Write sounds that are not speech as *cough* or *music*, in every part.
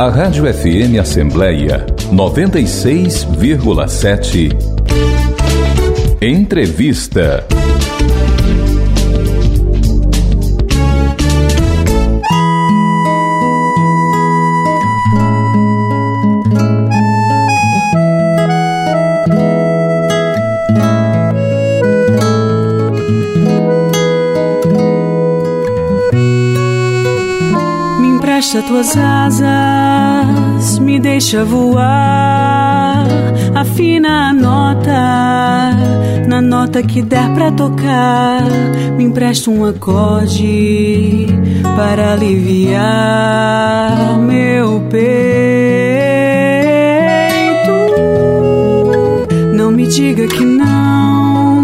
A Rádio FM Assembleia 96,7. Entrevista. Empresta tuas asas, me deixa voar. Afina a nota, na nota que der pra tocar. Me empresta um acorde para aliviar meu peito. Não me diga que não,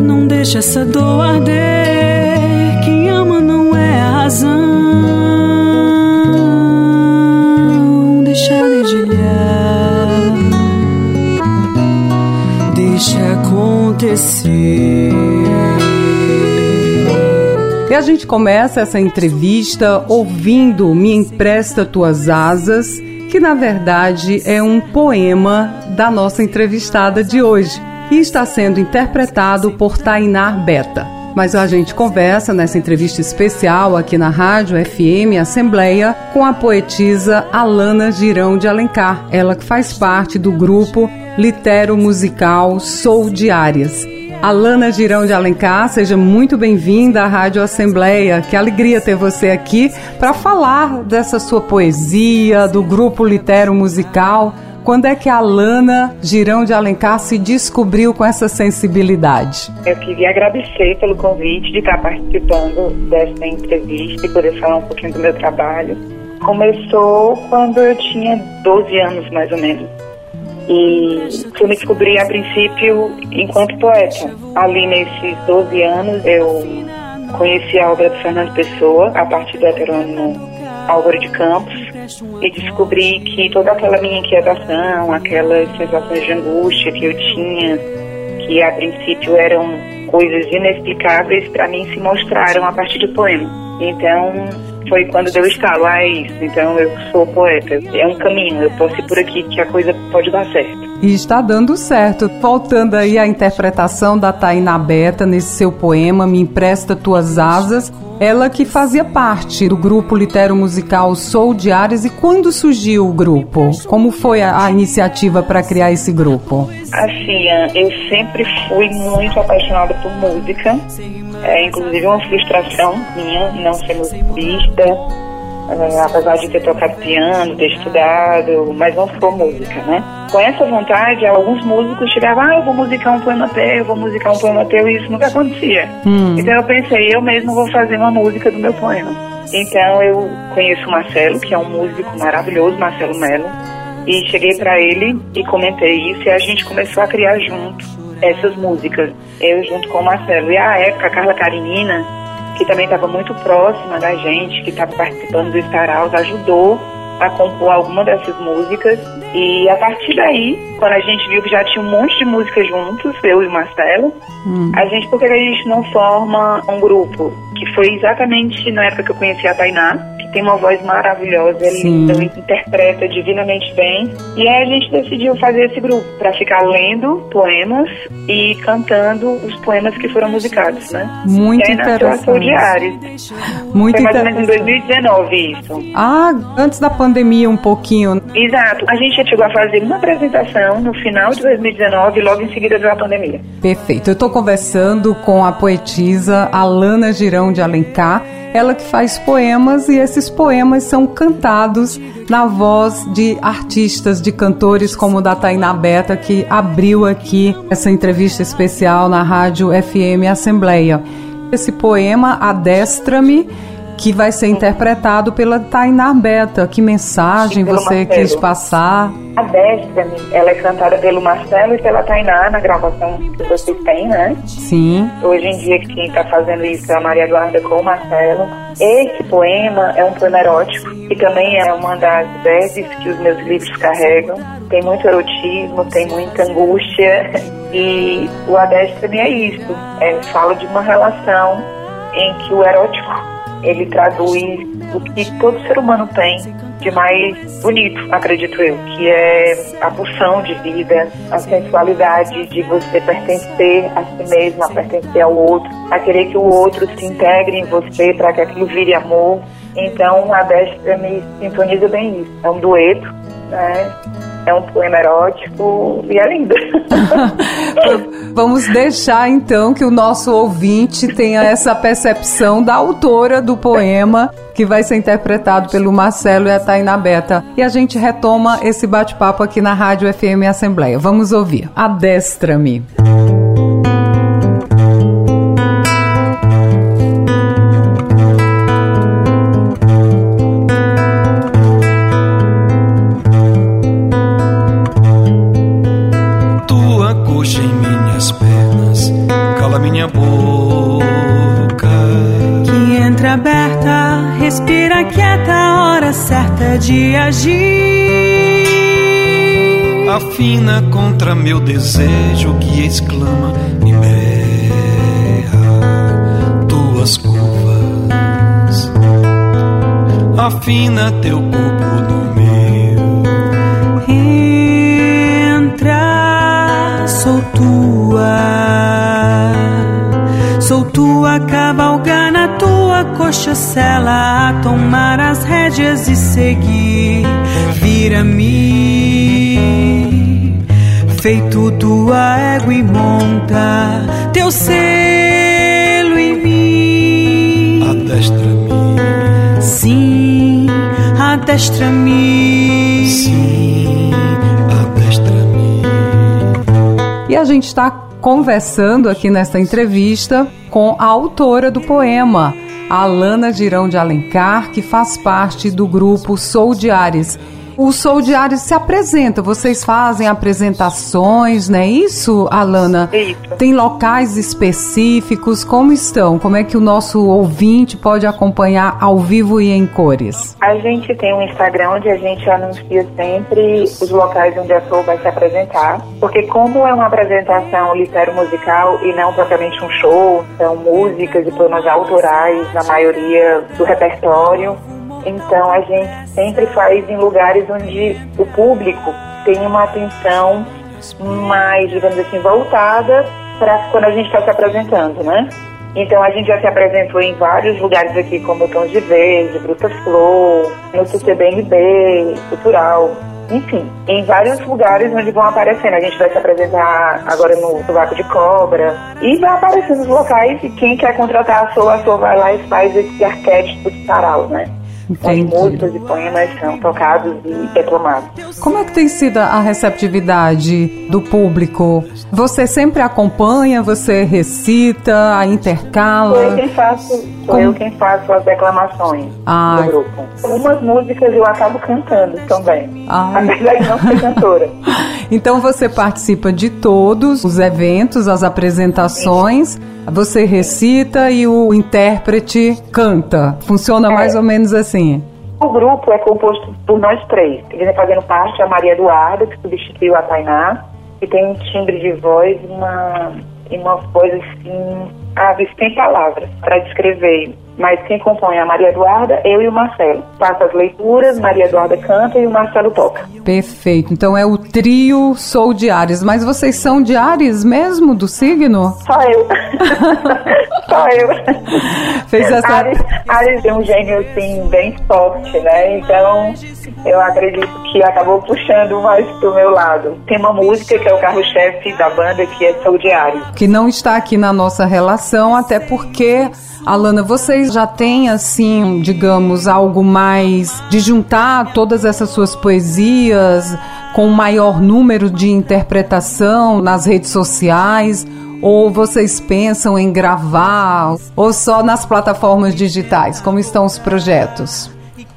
não deixa essa dor arder. Quem ama não é a razão. Acontecer. E a gente começa essa entrevista ouvindo Me Empresta Tuas Asas, que na verdade é um poema da nossa entrevistada de hoje e está sendo interpretado por Tainar Beta. Mas a gente conversa nessa entrevista especial aqui na Rádio FM Assembleia com a poetisa Alana Girão de Alencar, ela que faz parte do grupo Litero Musical Sou Diárias. Alana Girão de Alencar, seja muito bem-vinda à Rádio Assembleia. Que alegria ter você aqui para falar dessa sua poesia, do grupo Litero Musical. Quando é que a Lana Girão de Alencar se descobriu com essa sensibilidade? Eu queria agradecer pelo convite de estar participando dessa entrevista e poder falar um pouquinho do meu trabalho. Começou quando eu tinha 12 anos, mais ou menos. E eu me descobri, a princípio, enquanto poeta. Ali, nesses 12 anos, eu conheci a obra de Fernando Pessoa, a partir do heterônimo Álvaro de Campos, e descobri que toda aquela minha inquietação, aquelas sensações de angústia que eu tinha, que a princípio eram coisas inexplicáveis, para mim se mostraram a partir do poema. Então, foi quando deu estalo, ah, é isso, então eu sou poeta. É um caminho, eu posso ir por aqui que a coisa pode dar certo. E está dando certo. Voltando aí à interpretação da Taina Beta nesse seu poema, Me Empresta Tuas Asas, ela que fazia parte do grupo litero musical Sou de Ares. E quando surgiu o grupo? Como foi a, a iniciativa para criar esse grupo? Assim, eu sempre fui muito apaixonada por música. É, inclusive uma frustração minha não ser musicista é, apesar de ter tocado piano, ter estudado, mas não sou música, né? Com essa vontade, alguns músicos chegavam, ah, eu vou musicar um poema teu, eu vou musicar um poema teu, e isso nunca acontecia. Hum. Então eu pensei, eu mesmo vou fazer uma música do meu poema. Então eu conheço o Marcelo, que é um músico maravilhoso, Marcelo Melo, e cheguei para ele e comentei isso e a gente começou a criar junto essas músicas, eu junto com o Marcelo. E a época, a Carla Carinina, que também estava muito próxima da gente, que estava participando do Star ajudou a compor alguma dessas músicas. E a partir daí, quando a gente viu que já tinha um monte de músicas juntos, eu e o Marcelo, hum. a gente, por que a gente não forma um grupo? Que foi exatamente na época que eu conheci a Tainá, tem uma voz maravilhosa, ele interpreta divinamente bem. E aí a gente decidiu fazer esse grupo para ficar lendo poemas e cantando os poemas que foram musicados, né? Muito e aí interessante. Diários. Muito Foi mais ou menos em 2019 isso. Ah, antes da pandemia um pouquinho. Exato. A gente chegou a fazer uma apresentação no final de 2019 e logo em seguida veio a pandemia. Perfeito. Eu estou conversando com a poetisa Alana Girão de Alencar ela que faz poemas e esses poemas são cantados na voz de artistas, de cantores como o da Tainá Beta, que abriu aqui essa entrevista especial na rádio FM Assembleia. Esse poema, Adestra-me, que vai ser interpretado pela Tainá Beta. Que mensagem você Marcelo. quis passar? A Destiny, ela é cantada pelo Marcelo e pela Tainá na gravação que vocês têm, né? Sim. Hoje em dia quem está fazendo isso é a Maria Eduarda com o Marcelo. Esse poema é um poema erótico e também é uma das vezes que os meus livros carregam. Tem muito erotismo, tem muita angústia *laughs* e o Adestre é isso. É, fala de uma relação em que o erótico ele traduz o que todo ser humano tem de mais bonito, acredito eu, que é a pulsão de vida, a sensualidade de você pertencer a si mesmo, a pertencer ao outro, a querer que o outro se integre em você para que aquilo vire amor. Então a Destra me sintoniza bem isso. É um dueto, né? É um poema erótico e é lindo. *laughs* Vamos deixar então que o nosso ouvinte tenha essa percepção da autora do poema que vai ser interpretado pelo Marcelo e a Tainá Beta. E a gente retoma esse bate-papo aqui na Rádio FM Assembleia. Vamos ouvir. Adestra-me. De agir. Afina contra meu desejo que exclama e berra tuas curvas. Afina teu corpo no tua cavalgar na tua coxa sela a tomar as rédeas e seguir. Vira-me, feito tua égua e monta teu selo em mim. Adestra-me, sim, adestra-me, sim, adestra-me. E a gente está conversando aqui nesta entrevista com a autora do poema Alana Girão de Alencar, que faz parte do grupo Sou de Ares. O Sou Ares se apresenta, vocês fazem apresentações, não é isso, Alana? Isso. Tem locais específicos, como estão? Como é que o nosso ouvinte pode acompanhar ao vivo e em cores? A gente tem um Instagram onde a gente anuncia sempre os locais onde a Soul vai se apresentar, porque como é uma apresentação litero-musical e não propriamente um show, são músicas e poemas autorais, na maioria do repertório, então a gente sempre faz em lugares onde o público tem uma atenção mais, digamos assim, voltada para quando a gente está se apresentando, né? Então a gente já se apresentou em vários lugares aqui, como o de Verde, Brutas Flor, no CCBNB, Cultural, enfim, em vários lugares onde vão aparecendo. A gente vai se apresentar agora no Sovaco de Cobra e vai aparecer nos locais e quem quer contratar a Soul, a Soul vai lá e faz esse arquétipo de sarau, né? Entendi. As músicas e poemas são tocados e declamados. Como é que tem sido a receptividade do público? Você sempre acompanha, você recita, intercala? Sou eu quem faço, Como? eu quem faço as declamações ah. do grupo. Algumas músicas eu acabo cantando também, Ai. apesar de não ser *laughs* cantora. Então você participa de todos os eventos, as apresentações. Sim você recita e o intérprete canta. Funciona é. mais ou menos assim. O grupo é composto por nós três. Ele vem fazendo parte a Maria Eduarda, que substituiu a Tainá, que tem um timbre de voz, uma, uma voz assim, ah, sem palavras para descrever mas quem compõe é a Maria Eduarda, eu e o Marcelo. Faço as leituras, Maria Eduarda canta e o Marcelo toca. Perfeito. Então é o trio Sou de Ares. Mas vocês são de Ares mesmo, do signo? Só eu. *laughs* Só eu. Fez essa... Ares, Ares é um gênio, assim, bem forte, né? Então, eu acredito que acabou puxando mais pro meu lado. Tem uma música que é o carro-chefe da banda, que é Sou de Ares. Que não está aqui na nossa relação, até porque Alana, vocês já têm, assim, digamos, algo mais de juntar todas essas suas poesias com um maior número de interpretação nas redes sociais? Ou vocês pensam em gravar? Ou só nas plataformas digitais? Como estão os projetos?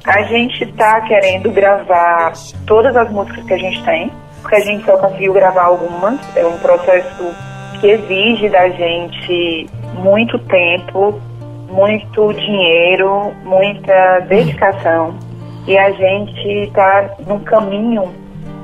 A gente está querendo gravar todas as músicas que a gente tem, porque a gente só conseguiu gravar algumas. É um processo que exige da gente muito tempo, muito dinheiro, muita dedicação e a gente está num caminho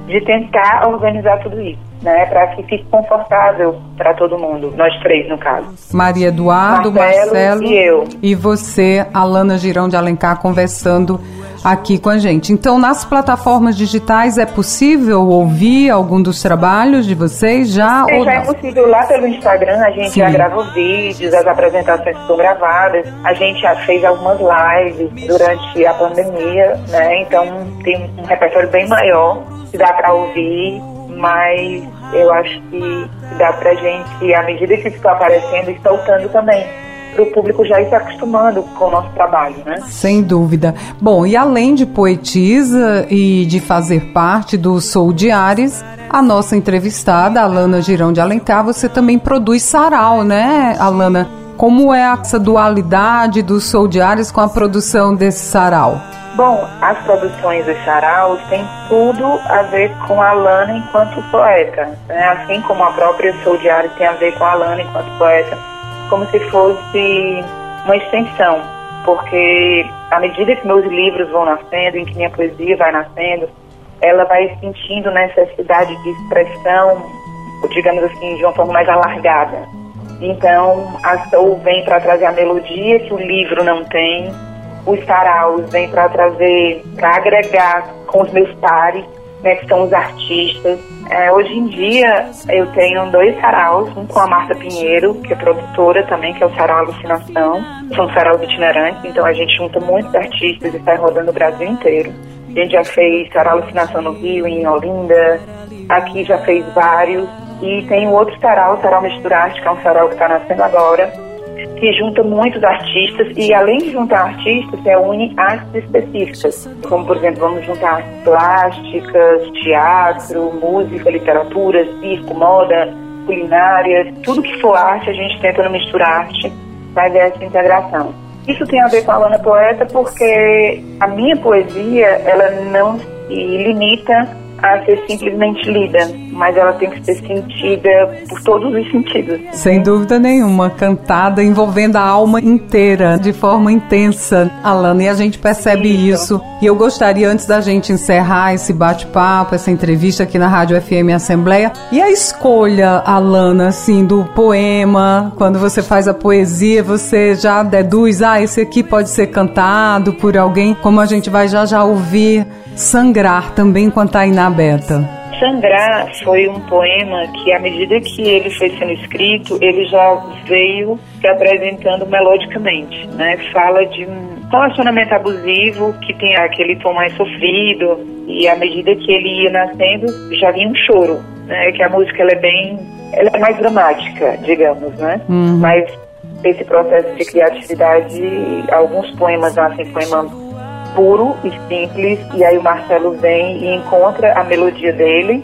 de tentar organizar tudo isso. Né, para que fique confortável para todo mundo, nós três no caso. Maria Eduardo, Marcelo Marcelo, e eu. e você, Alana Girão de Alencar, conversando aqui com a gente. Então, nas plataformas digitais é possível ouvir algum dos trabalhos de vocês já É, já é possível lá pelo Instagram, a gente Sim. já grava os vídeos, as apresentações estão gravadas, a gente já fez algumas lives durante a pandemia, né? Então tem um repertório bem maior que dá para ouvir, mas eu acho que dá pra gente, à medida que isso está aparecendo, ir soltando também, para o público já ir se acostumando com o nosso trabalho, né? Sem dúvida. Bom, e além de poetisa e de fazer parte do Sou Diários, a nossa entrevistada, Alana Girão de Alencar, você também produz sarau, né, Alana? Como é essa dualidade do Sou Diários com a produção desse sarau? Bom, as produções dos saraus têm tudo a ver com a Lana enquanto poeta, né? assim como a própria Sou Diário tem a ver com a Lana enquanto poeta, como se fosse uma extensão, porque à medida que meus livros vão nascendo, em que minha poesia vai nascendo, ela vai sentindo necessidade de expressão, digamos assim, de uma forma mais alargada. Então, a Soul vem para trazer a melodia que o livro não tem, os saraus vêm para trazer, para agregar com os meus pares, né, que são os artistas. É, hoje em dia eu tenho dois saraus, um com a Marta Pinheiro, que é produtora também, que é o Sarau Alucinação. São saraus itinerantes, então a gente junta muitos artistas e sai rodando o Brasil inteiro. A gente já fez Sarau Alucinação no Rio, em Olinda, aqui já fez vários. E tem outro sarau, o Sarau Misturarte, que é um sarau que está nascendo agora, que junta muitos artistas e além de juntar artistas, reúne artes específicas, como por exemplo, vamos juntar artes plásticas, teatro, música, literatura, circo, moda, culinária, tudo que for arte a gente tenta no Mistura Arte fazer essa integração. Isso tem a ver com a Lana Poeta porque a minha poesia, ela não se limita a ser simplesmente lida, mas ela tem que ser sentida por todos os sentidos. Sem dúvida nenhuma, cantada envolvendo a alma inteira, de forma intensa, Alana, e a gente percebe isso. Isso. E eu gostaria, antes da gente encerrar esse bate-papo, essa entrevista aqui na Rádio FM Assembleia, e a escolha, Alana, assim, do poema, quando você faz a poesia, você já deduz, ah, esse aqui pode ser cantado por alguém, como a gente vai já já ouvir Sangrar, também com a Tainá Beta. Sangrar foi um poema que, à medida que ele foi sendo escrito, ele já veio se apresentando melodicamente, né? Fala de um relacionamento abusivo que tem aquele tom mais sofrido e à medida que ele ia nascendo, já vinha um choro, né? Que a música ela é bem, ela é mais dramática, digamos, né? Mas esse processo de criatividade, alguns poemas nascem poema puro e simples, e aí o Marcelo vem e encontra a melodia dele,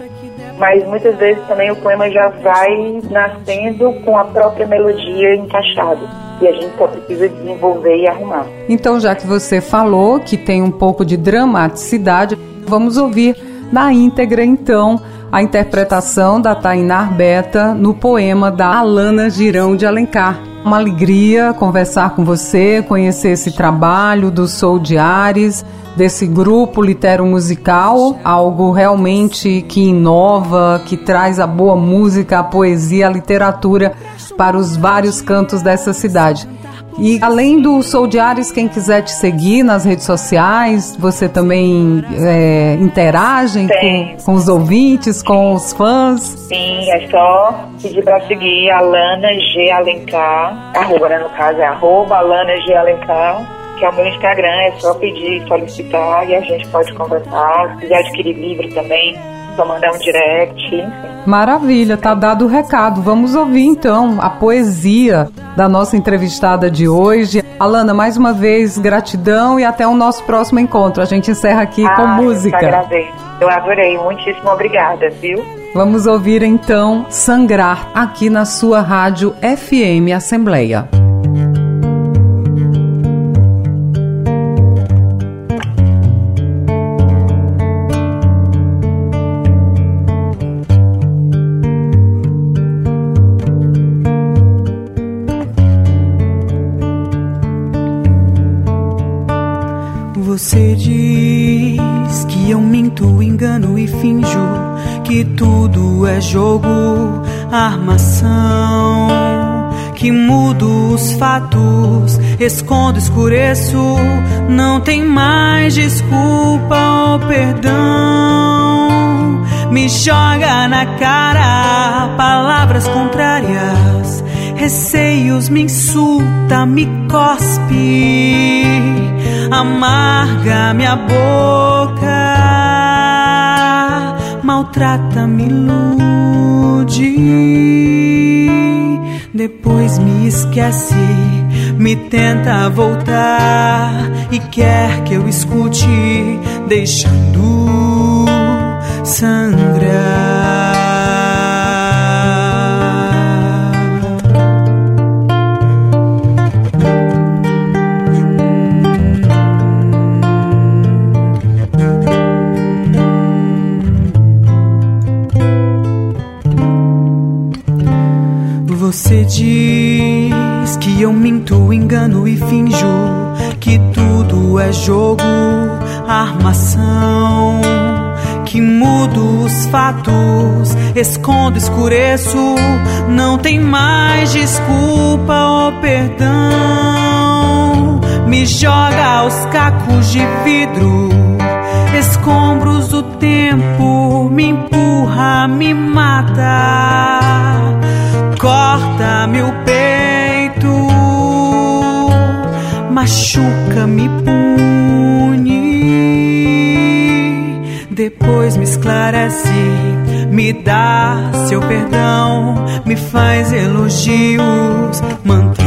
mas muitas vezes também o poema já vai nascendo com a própria melodia encaixada, e a gente só precisa desenvolver e arrumar. Então, já que você falou que tem um pouco de dramaticidade, vamos ouvir na íntegra, então, a interpretação da Tainá Beta no poema da Alana Girão de Alencar. Uma alegria conversar com você, conhecer esse trabalho do Sou Diares, desse grupo litero musical, algo realmente que inova, que traz a boa música, a poesia, a literatura para os vários cantos dessa cidade. E além do Sou Diários, quem quiser te seguir nas redes sociais, você também é, interage com, com os ouvintes, com os fãs? Sim, é só pedir para seguir a Lana G. Alencar, arroba, né, no caso é arroba Lana G. Alencar, que é o meu Instagram, é só pedir, solicitar e a gente pode conversar. Se quiser adquirir livro também, só mandar um direct, enfim. Maravilha, tá dado o recado. Vamos ouvir então a poesia da nossa entrevistada de hoje. Alana, mais uma vez, gratidão e até o nosso próximo encontro. A gente encerra aqui com Ah, Eu te música. agradeço. Eu adorei, muitíssimo obrigada, viu? Vamos ouvir então Sangrar aqui na sua rádio FM Assembleia. Que tudo é jogo, armação. Que mudo os fatos, escondo, escureço. Não tem mais desculpa ou perdão. Me joga na cara palavras contrárias, receios, me insulta, me cospe amarga minha boca, maltrata, me ilude, depois me esquece, me tenta voltar e quer que eu escute, deixando sangrar. Engano e finjo que tudo é jogo, armação. Que mudo os fatos, escondo, escureço. Não tem mais desculpa ou perdão. Me joga aos cacos de vidro, escombros do tempo. Me empurra, me mata corta meu peito, machuca, me pune, depois me esclarece, me dá seu perdão, me faz elogios, mantém